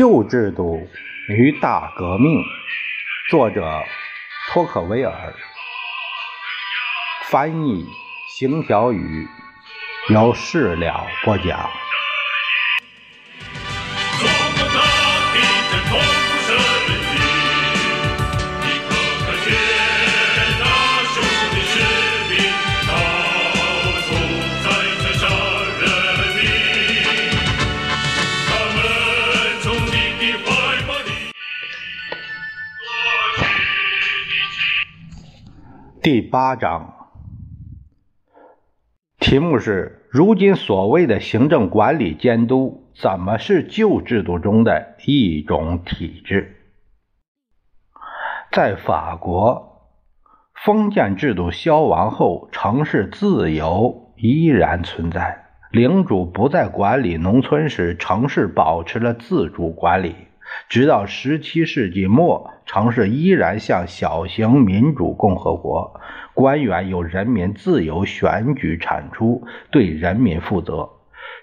旧制度与大革命，作者托克维尔，翻译邢小雨，由事了播讲。第八章，题目是：如今所谓的行政管理监督，怎么是旧制度中的一种体制？在法国，封建制度消亡后，城市自由依然存在。领主不再管理农村时，城市保持了自主管理。直到十七世纪末，城市依然像小型民主共和国，官员由人民自由选举产出，对人民负责。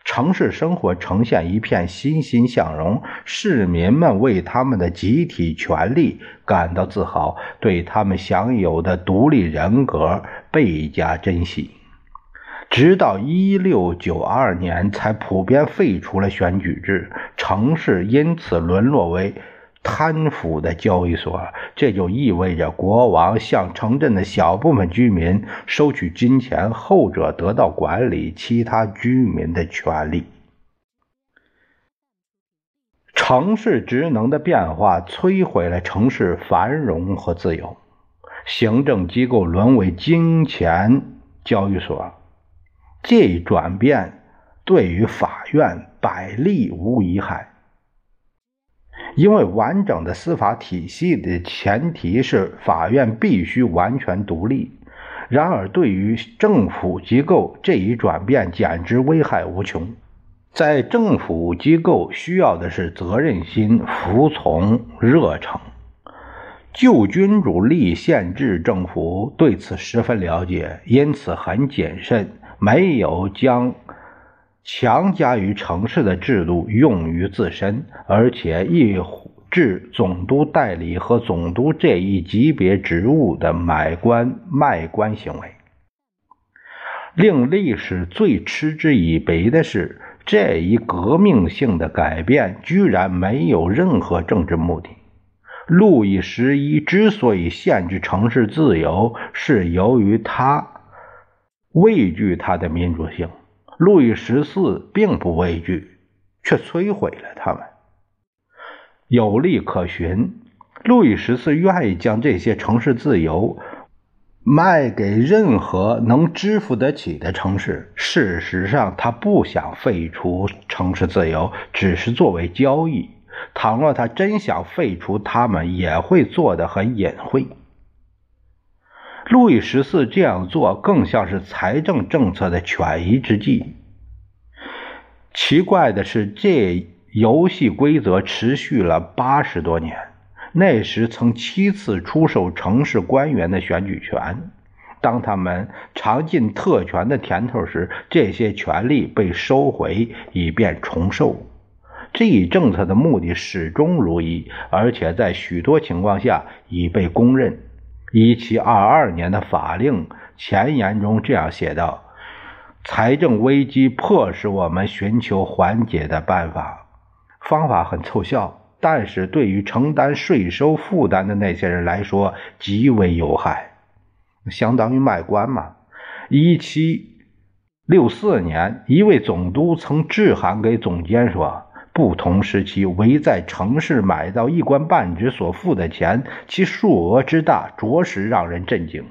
城市生活呈现一片欣欣向荣，市民们为他们的集体权利感到自豪，对他们享有的独立人格倍加珍惜。直到一六九二年，才普遍废除了选举制，城市因此沦落为贪腐的交易所。这就意味着国王向城镇的小部分居民收取金钱，后者得到管理其他居民的权利。城市职能的变化摧毁了城市繁荣和自由，行政机构沦为金钱交易所。这一转变对于法院百利无一害，因为完整的司法体系的前提是法院必须完全独立。然而，对于政府机构，这一转变简直危害无穷。在政府机构需要的是责任心、服从、热诚。旧君主立宪制政府对此十分了解，因此很谨慎。没有将强加于城市的制度用于自身，而且抑制总督代理和总督这一级别职务的买官卖官行为。令历史最嗤之以鼻的是，这一革命性的改变居然没有任何政治目的。路易十一之所以限制城市自由，是由于他。畏惧他的民主性，路易十四并不畏惧，却摧毁了他们。有例可循，路易十四愿意将这些城市自由卖给任何能支付得起的城市。事实上，他不想废除城市自由，只是作为交易。倘若他真想废除他们，也会做得很隐晦。路易十四这样做更像是财政政策的权宜之计。奇怪的是，这游戏规则持续了八十多年。那时曾七次出售城市官员的选举权，当他们尝尽特权的甜头时，这些权利被收回，以便重售。这一政策的目的始终如一，而且在许多情况下已被公认。一七二二年的法令前言中这样写道：“财政危机迫使我们寻求缓解的办法，方法很凑效，但是对于承担税收负担的那些人来说极为有害，相当于卖官嘛。”一七六四年，一位总督曾致函给总监说。不同时期，围在城市买到一官半职所付的钱，其数额之大，着实让人震惊。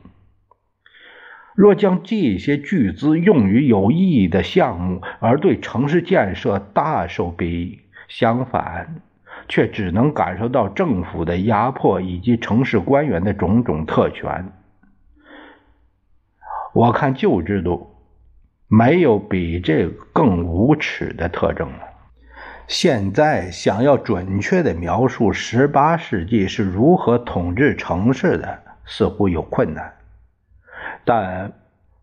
若将这些巨资用于有意义的项目，而对城市建设大受裨益；相反，却只能感受到政府的压迫以及城市官员的种种特权。我看旧制度没有比这更无耻的特征了。现在想要准确的描述十八世纪是如何统治城市的，似乎有困难。但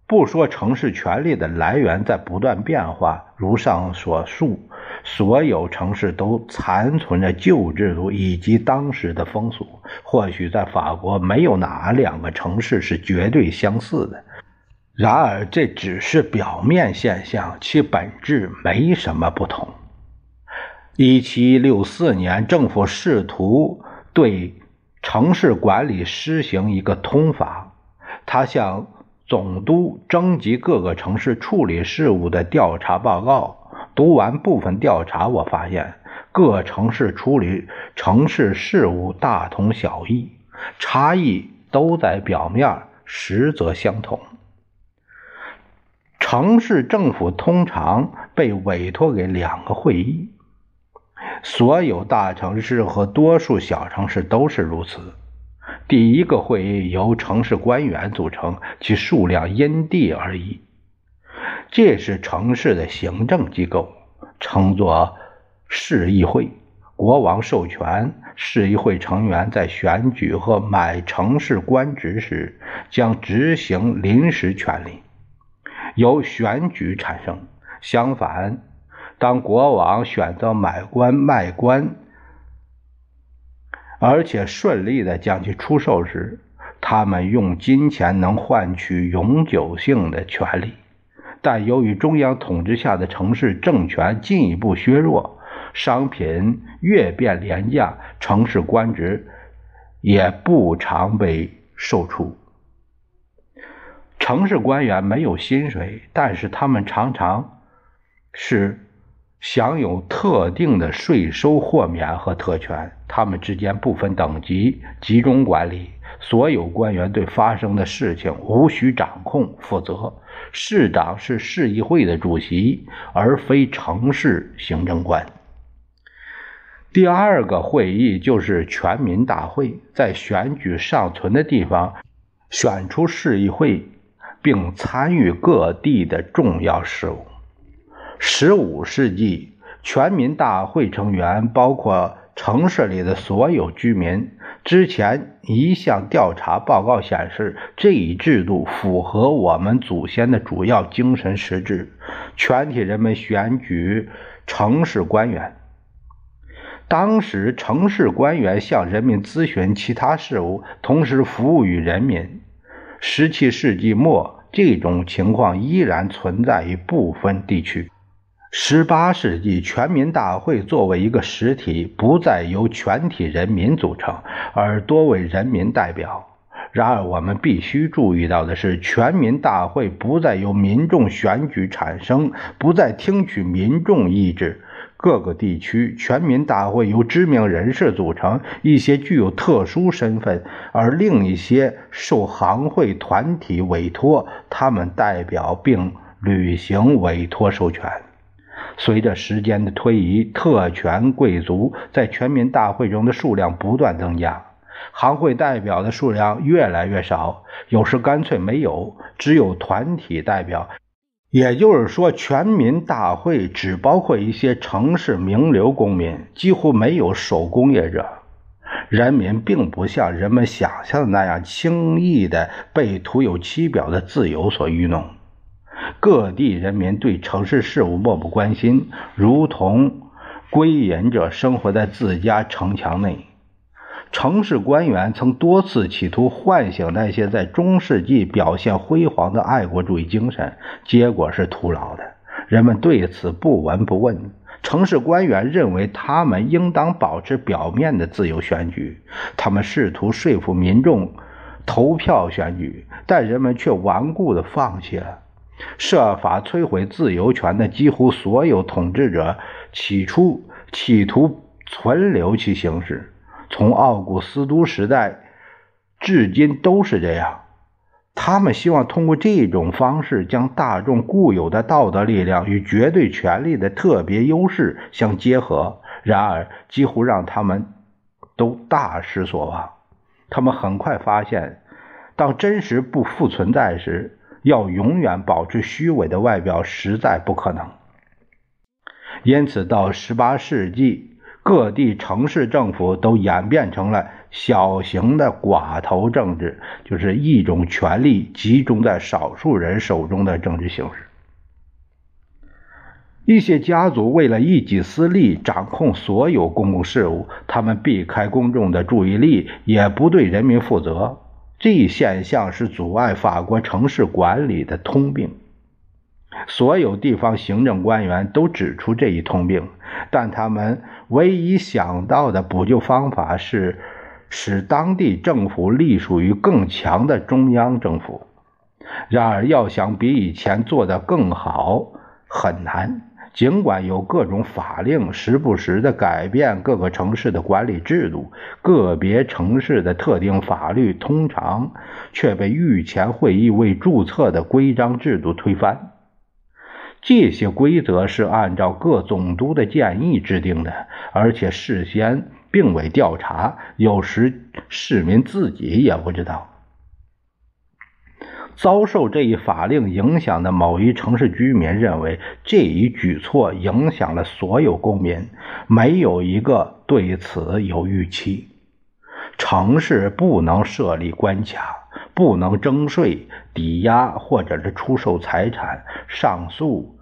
不说城市权力的来源在不断变化，如上所述，所有城市都残存着旧制度以及当时的风俗。或许在法国，没有哪两个城市是绝对相似的。然而，这只是表面现象，其本质没什么不同。一七六四年，政府试图对城市管理施行一个通法，他向总督征集各个城市处理事务的调查报告。读完部分调查，我发现各城市处理城市事务大同小异，差异都在表面，实则相同。城市政府通常被委托给两个会议，所有大城市和多数小城市都是如此。第一个会议由城市官员组成，其数量因地而异。这是城市的行政机构，称作市议会。国王授权市议会成员在选举和买城市官职时，将执行临时权力。由选举产生。相反，当国王选择买官卖官，而且顺利的将其出售时，他们用金钱能换取永久性的权利。但由于中央统治下的城市政权进一步削弱，商品越变廉价，城市官职也不常被售出。城市官员没有薪水，但是他们常常是享有特定的税收豁免和特权。他们之间不分等级，集中管理。所有官员对发生的事情无需掌控、负责。市长是市议会的主席，而非城市行政官。第二个会议就是全民大会，在选举尚存的地方选出市议会。并参与各地的重要事务。十五世纪，全民大会成员包括城市里的所有居民。之前一项调查报告显示，这一制度符合我们祖先的主要精神实质。全体人们选举城市官员。当时，城市官员向人民咨询其他事务，同时服务于人民。十七世纪末，这种情况依然存在于部分地区。十八世纪，全民大会作为一个实体，不再由全体人民组成，而多为人民代表。然而，我们必须注意到的是，全民大会不再由民众选举产生，不再听取民众意志。各个地区全民大会由知名人士组成，一些具有特殊身份，而另一些受行会团体委托，他们代表并履行委托授权。随着时间的推移，特权贵族在全民大会中的数量不断增加，行会代表的数量越来越少，有时干脆没有，只有团体代表。也就是说，全民大会只包括一些城市名流公民，几乎没有手工业者。人民并不像人们想象的那样轻易的被徒有其表的自由所愚弄。各地人民对城市事务漠不关心，如同归隐者生活在自家城墙内。城市官员曾多次企图唤醒那些在中世纪表现辉煌的爱国主义精神，结果是徒劳的。人们对此不闻不问。城市官员认为他们应当保持表面的自由选举，他们试图说服民众投票选举，但人们却顽固地放弃了。设法摧毁自由权的几乎所有统治者，起初企图存留其形式。从奥古斯都时代至今都是这样。他们希望通过这种方式将大众固有的道德力量与绝对权力的特别优势相结合。然而，几乎让他们都大失所望。他们很快发现，当真实不复存在时，要永远保持虚伪的外表实在不可能。因此，到十八世纪。各地城市政府都演变成了小型的寡头政治，就是一种权力集中在少数人手中的政治形式。一些家族为了一己私利，掌控所有公共事务，他们避开公众的注意力，也不对人民负责。这一现象是阻碍法国城市管理的通病。所有地方行政官员都指出这一通病，但他们唯一想到的补救方法是使当地政府隶属于更强的中央政府。然而，要想比以前做得更好，很难。尽管有各种法令时不时地改变各个城市的管理制度，个别城市的特定法律通常却被御前会议未注册的规章制度推翻。这些规则是按照各总督的建议制定的，而且事先并未调查，有时市民自己也不知道。遭受这一法令影响的某一城市居民认为，这一举措影响了所有公民，没有一个对此有预期。城市不能设立关卡，不能征税、抵押或者是出售财产、上诉、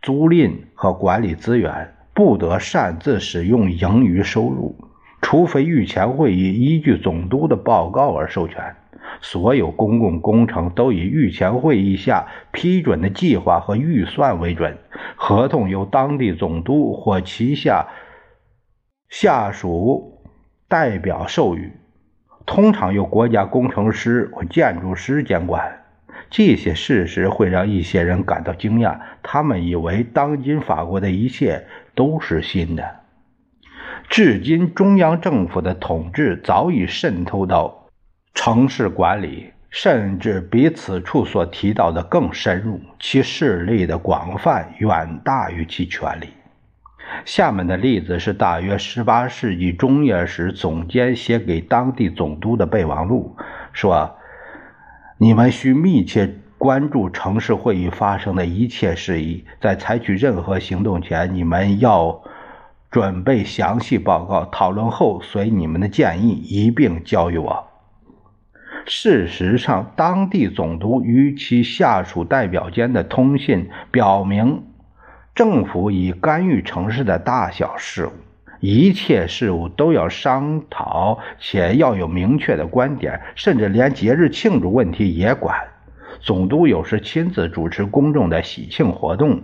租赁和管理资源，不得擅自使用盈余收入，除非御前会议依据总督的报告而授权。所有公共工程都以御前会议下批准的计划和预算为准，合同由当地总督或旗下下属代表授予，通常由国家工程师或建筑师监管。这些事实会让一些人感到惊讶，他们以为当今法国的一切都是新的。至今，中央政府的统治早已渗透到。城市管理甚至比此处所提到的更深入，其势力的广泛远大于其权力。下面的例子是大约18世纪中叶时总监写给当地总督的备忘录，说：“你们需密切关注城市会议发生的一切事宜，在采取任何行动前，你们要准备详细报告，讨论后随你们的建议一并交予我。”事实上，当地总督与其下属代表间的通信表明，政府已干预城市的大小事务，一切事务都要商讨，且要有明确的观点，甚至连节日庆祝问题也管。总督有时亲自主持公众的喜庆活动，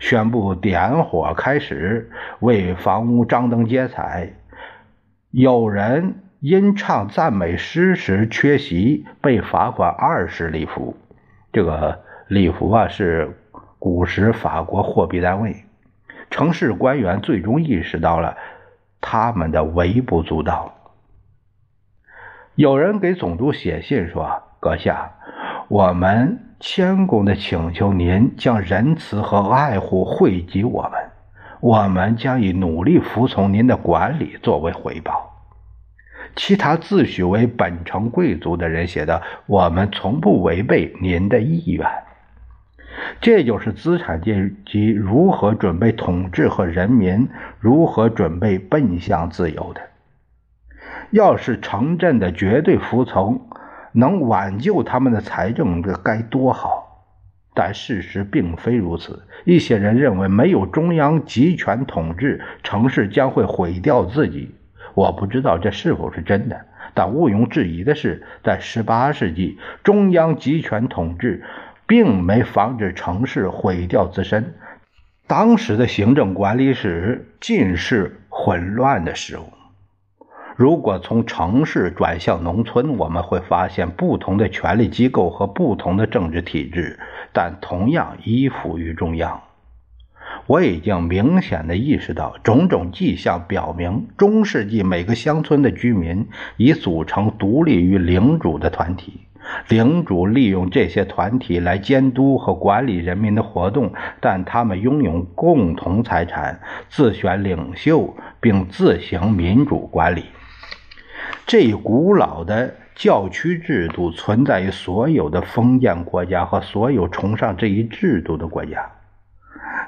宣布点火开始，为房屋张灯结彩。有人。因唱赞美诗时缺席，被罚款二十里弗。这个里弗啊，是古时法国货币单位。城市官员最终意识到了他们的微不足道。有人给总督写信说：“阁下，我们谦恭的请求您将仁慈和爱护惠及我们，我们将以努力服从您的管理作为回报。”其他自诩为本城贵族的人写的：“我们从不违背您的意愿。”这就是资产阶级如何准备统治和人民如何准备奔向自由的。要是城镇的绝对服从能挽救他们的财政，这该多好！但事实并非如此。一些人认为，没有中央集权统治，城市将会毁掉自己。我不知道这是否是真的，但毋庸置疑的是，在18世纪，中央集权统治并没防止城市毁掉自身。当时的行政管理史尽是混乱的事物。如果从城市转向农村，我们会发现不同的权力机构和不同的政治体制，但同样依附于中央。我已经明显的意识到，种种迹象表明，中世纪每个乡村的居民已组成独立于领主的团体，领主利用这些团体来监督和管理人民的活动，但他们拥有共同财产，自选领袖，并自行民主管理。这一古老的教区制度存在于所有的封建国家和所有崇尚这一制度的国家。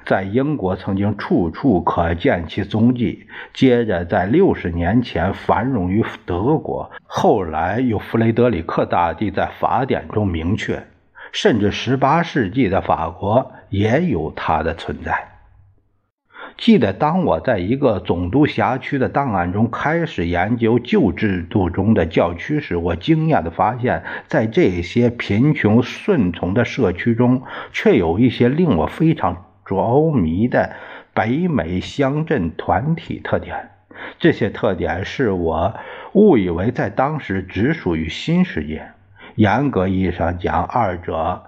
在英国曾经处处可见其踪迹，接着在六十年前繁荣于德国，后来由弗雷德里克大帝在法典中明确，甚至十八世纪的法国也有它的存在。记得当我在一个总督辖区的档案中开始研究旧制度中的教区时，我惊讶地发现，在这些贫穷顺从的社区中，却有一些令我非常着迷的北美乡镇团体特点。这些特点是我误以为在当时只属于新世界。严格意义上讲，二者。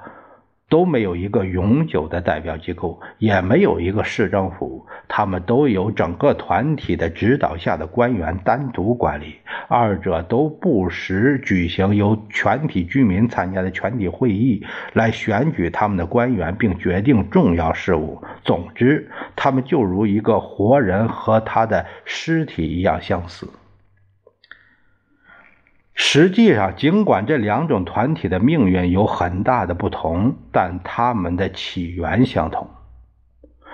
都没有一个永久的代表机构，也没有一个市政府，他们都由整个团体的指导下的官员单独管理。二者都不时举行由全体居民参加的全体会议，来选举他们的官员，并决定重要事务。总之，他们就如一个活人和他的尸体一样相似。实际上，尽管这两种团体的命运有很大的不同，但他们的起源相同。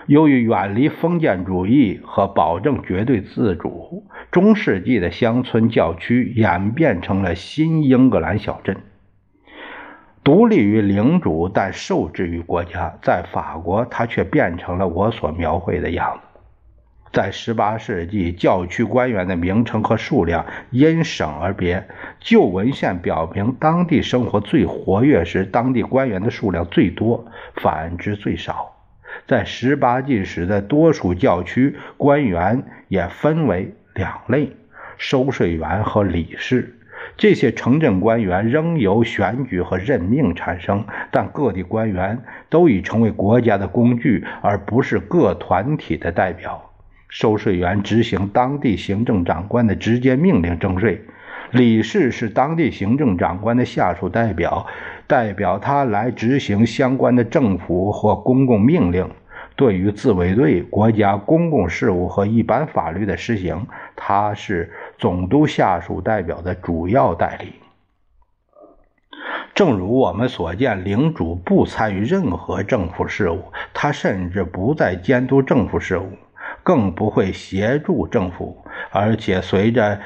由于远离封建主义和保证绝对自主，中世纪的乡村教区演变成了新英格兰小镇，独立于领主，但受制于国家。在法国，它却变成了我所描绘的样子。在18世纪，教区官员的名称和数量因省而别。旧文献表明，当地生活最活跃时，当地官员的数量最多；反之最少。在18纪时的多数教区，官员也分为两类：收税员和理事。这些城镇官员仍由选举和任命产生，但各地官员都已成为国家的工具，而不是各团体的代表。收税员执行当地行政长官的直接命令征税，理事是当地行政长官的下属代表，代表他来执行相关的政府或公共命令。对于自卫队、国家公共事务和一般法律的实行，他是总督下属代表的主要代理。正如我们所见，领主不参与任何政府事务，他甚至不再监督政府事务。更不会协助政府，而且随着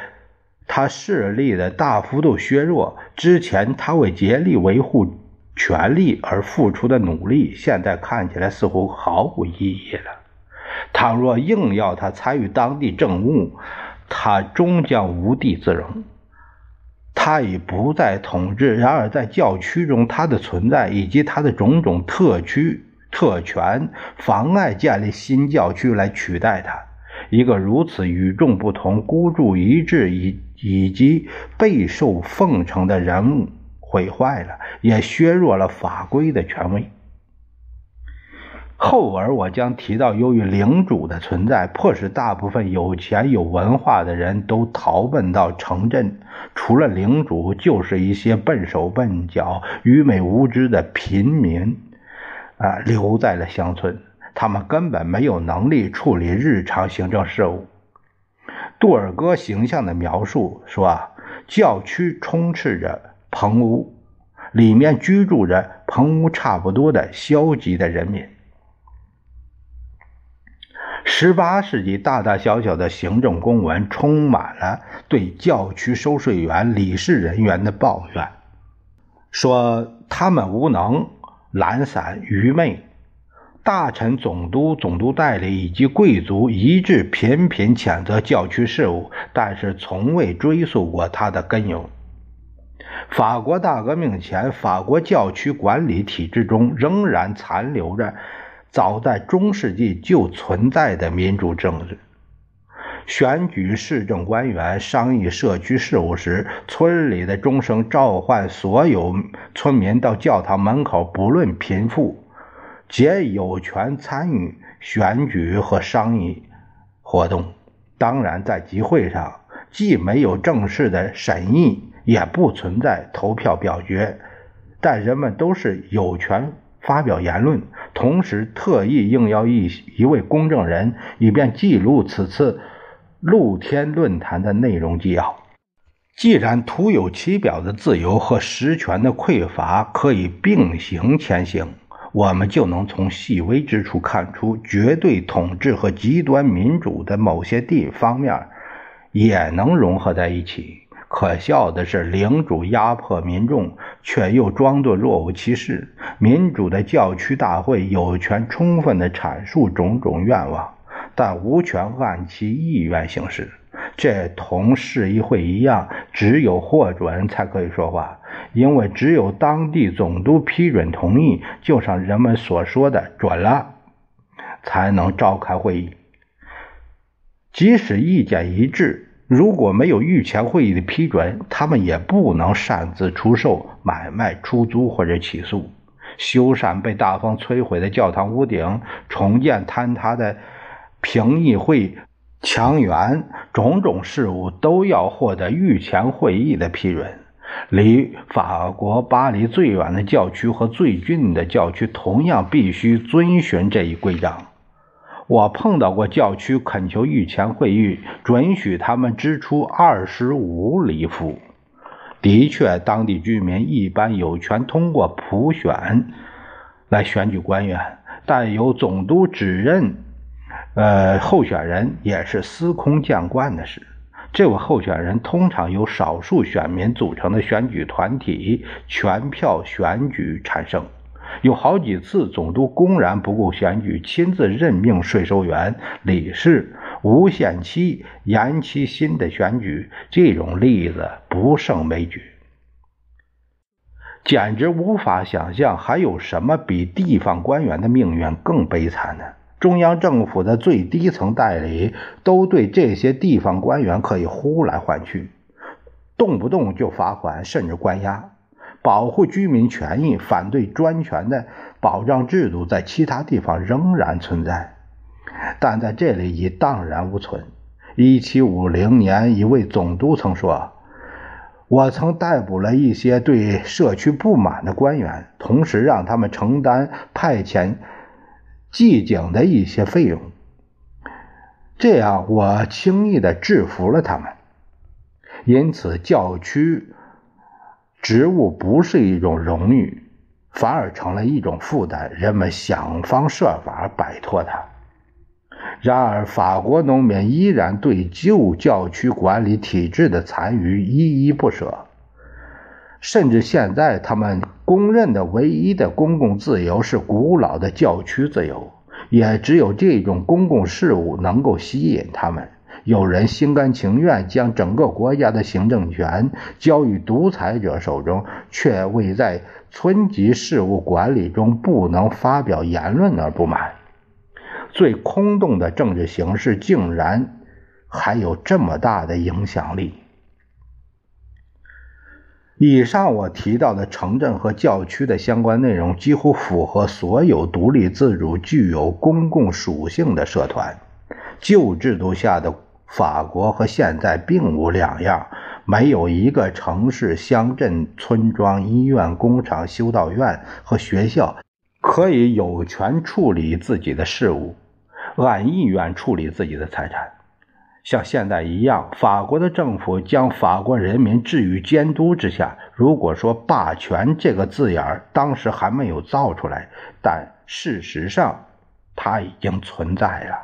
他势力的大幅度削弱，之前他为竭力维护权力而付出的努力，现在看起来似乎毫无意义了。倘若硬要他参与当地政务，他终将无地自容。他已不再统治，然而在教区中，他的存在以及他的种种特区。特权妨碍建立新教区来取代他，一个如此与众不同、孤注一掷以以及备受奉承的人物毁坏了，也削弱了法规的权威。后文我将提到，由于领主的存在，迫使大部分有钱有文化的人都逃奔到城镇，除了领主，就是一些笨手笨脚、愚昧无知的平民。啊，留在了乡村，他们根本没有能力处理日常行政事务。杜尔戈形象的描述说：“啊，教区充斥着棚屋，里面居住着棚屋差不多的消极的人民。”十八世纪大大小小的行政公文充满了对教区收税员、理事人员的抱怨，说他们无能。懒散、愚昧，大臣、总督、总督代理以及贵族一致频频谴责教区事务，但是从未追溯过它的根由。法国大革命前，法国教区管理体制中仍然残留着早在中世纪就存在的民主政治。选举市政官员、商议社区事务时，村里的钟声召唤所有村民到教堂门口，不论贫富，皆有权参与选举和商议活动。当然，在集会上，既没有正式的审议，也不存在投票表决，但人们都是有权发表言论。同时，特意应邀一一位公证人，以便记录此次。露天论坛的内容纪要。既然徒有其表的自由和实权的匮乏可以并行前行，我们就能从细微之处看出，绝对统治和极端民主的某些地方面也能融合在一起。可笑的是，领主压迫民众，却又装作若无其事；民主的教区大会有权充分地阐述种种愿望。但无权按其意愿行事。这同市议会一样，只有获准才可以说话，因为只有当地总督批准同意，就像人们所说的“准了”，才能召开会议。即使意见一致，如果没有御前会议的批准，他们也不能擅自出售、买卖、出租或者起诉。修缮被大风摧毁的教堂屋顶，重建坍塌的评议会。强援种种事务都要获得御前会议的批准。离法国巴黎最远的教区和最近的教区同样必须遵循这一规章。我碰到过教区恳求御前会议准许他们支出二十五里弗。的确，当地居民一般有权通过普选来选举官员，但由总督指认。呃，候选人也是司空见惯的事。这位候选人通常由少数选民组成的选举团体全票选举产生。有好几次，总督公然不顾选举，亲自任命税收员、理事，无限期延期新的选举。这种例子不胜枚举，简直无法想象还有什么比地方官员的命运更悲惨的。中央政府的最低层代理都对这些地方官员可以呼来唤去，动不动就罚款，甚至关押。保护居民权益、反对专权的保障制度在其他地方仍然存在，但在这里已荡然无存。1750年，一位总督曾说：“我曾逮捕了一些对社区不满的官员，同时让他们承担派遣。”寂静的一些费用，这样我轻易的制服了他们。因此，教区职务不是一种荣誉，反而成了一种负担。人们想方设法摆脱它。然而，法国农民依然对旧教区管理体制的残余依依不舍，甚至现在他们。公认的唯一的公共自由是古老的教区自由，也只有这种公共事务能够吸引他们。有人心甘情愿将整个国家的行政权交于独裁者手中，却为在村级事务管理中不能发表言论而不满。最空洞的政治形式竟然还有这么大的影响力。以上我提到的城镇和教区的相关内容，几乎符合所有独立自主、具有公共属性的社团。旧制度下的法国和现在并无两样，没有一个城市、乡镇、村庄、医院、工厂、修道院和学校可以有权处理自己的事务，按意愿处理自己的财产。像现在一样，法国的政府将法国人民置于监督之下。如果说“霸权”这个字眼当时还没有造出来，但事实上它已经存在了。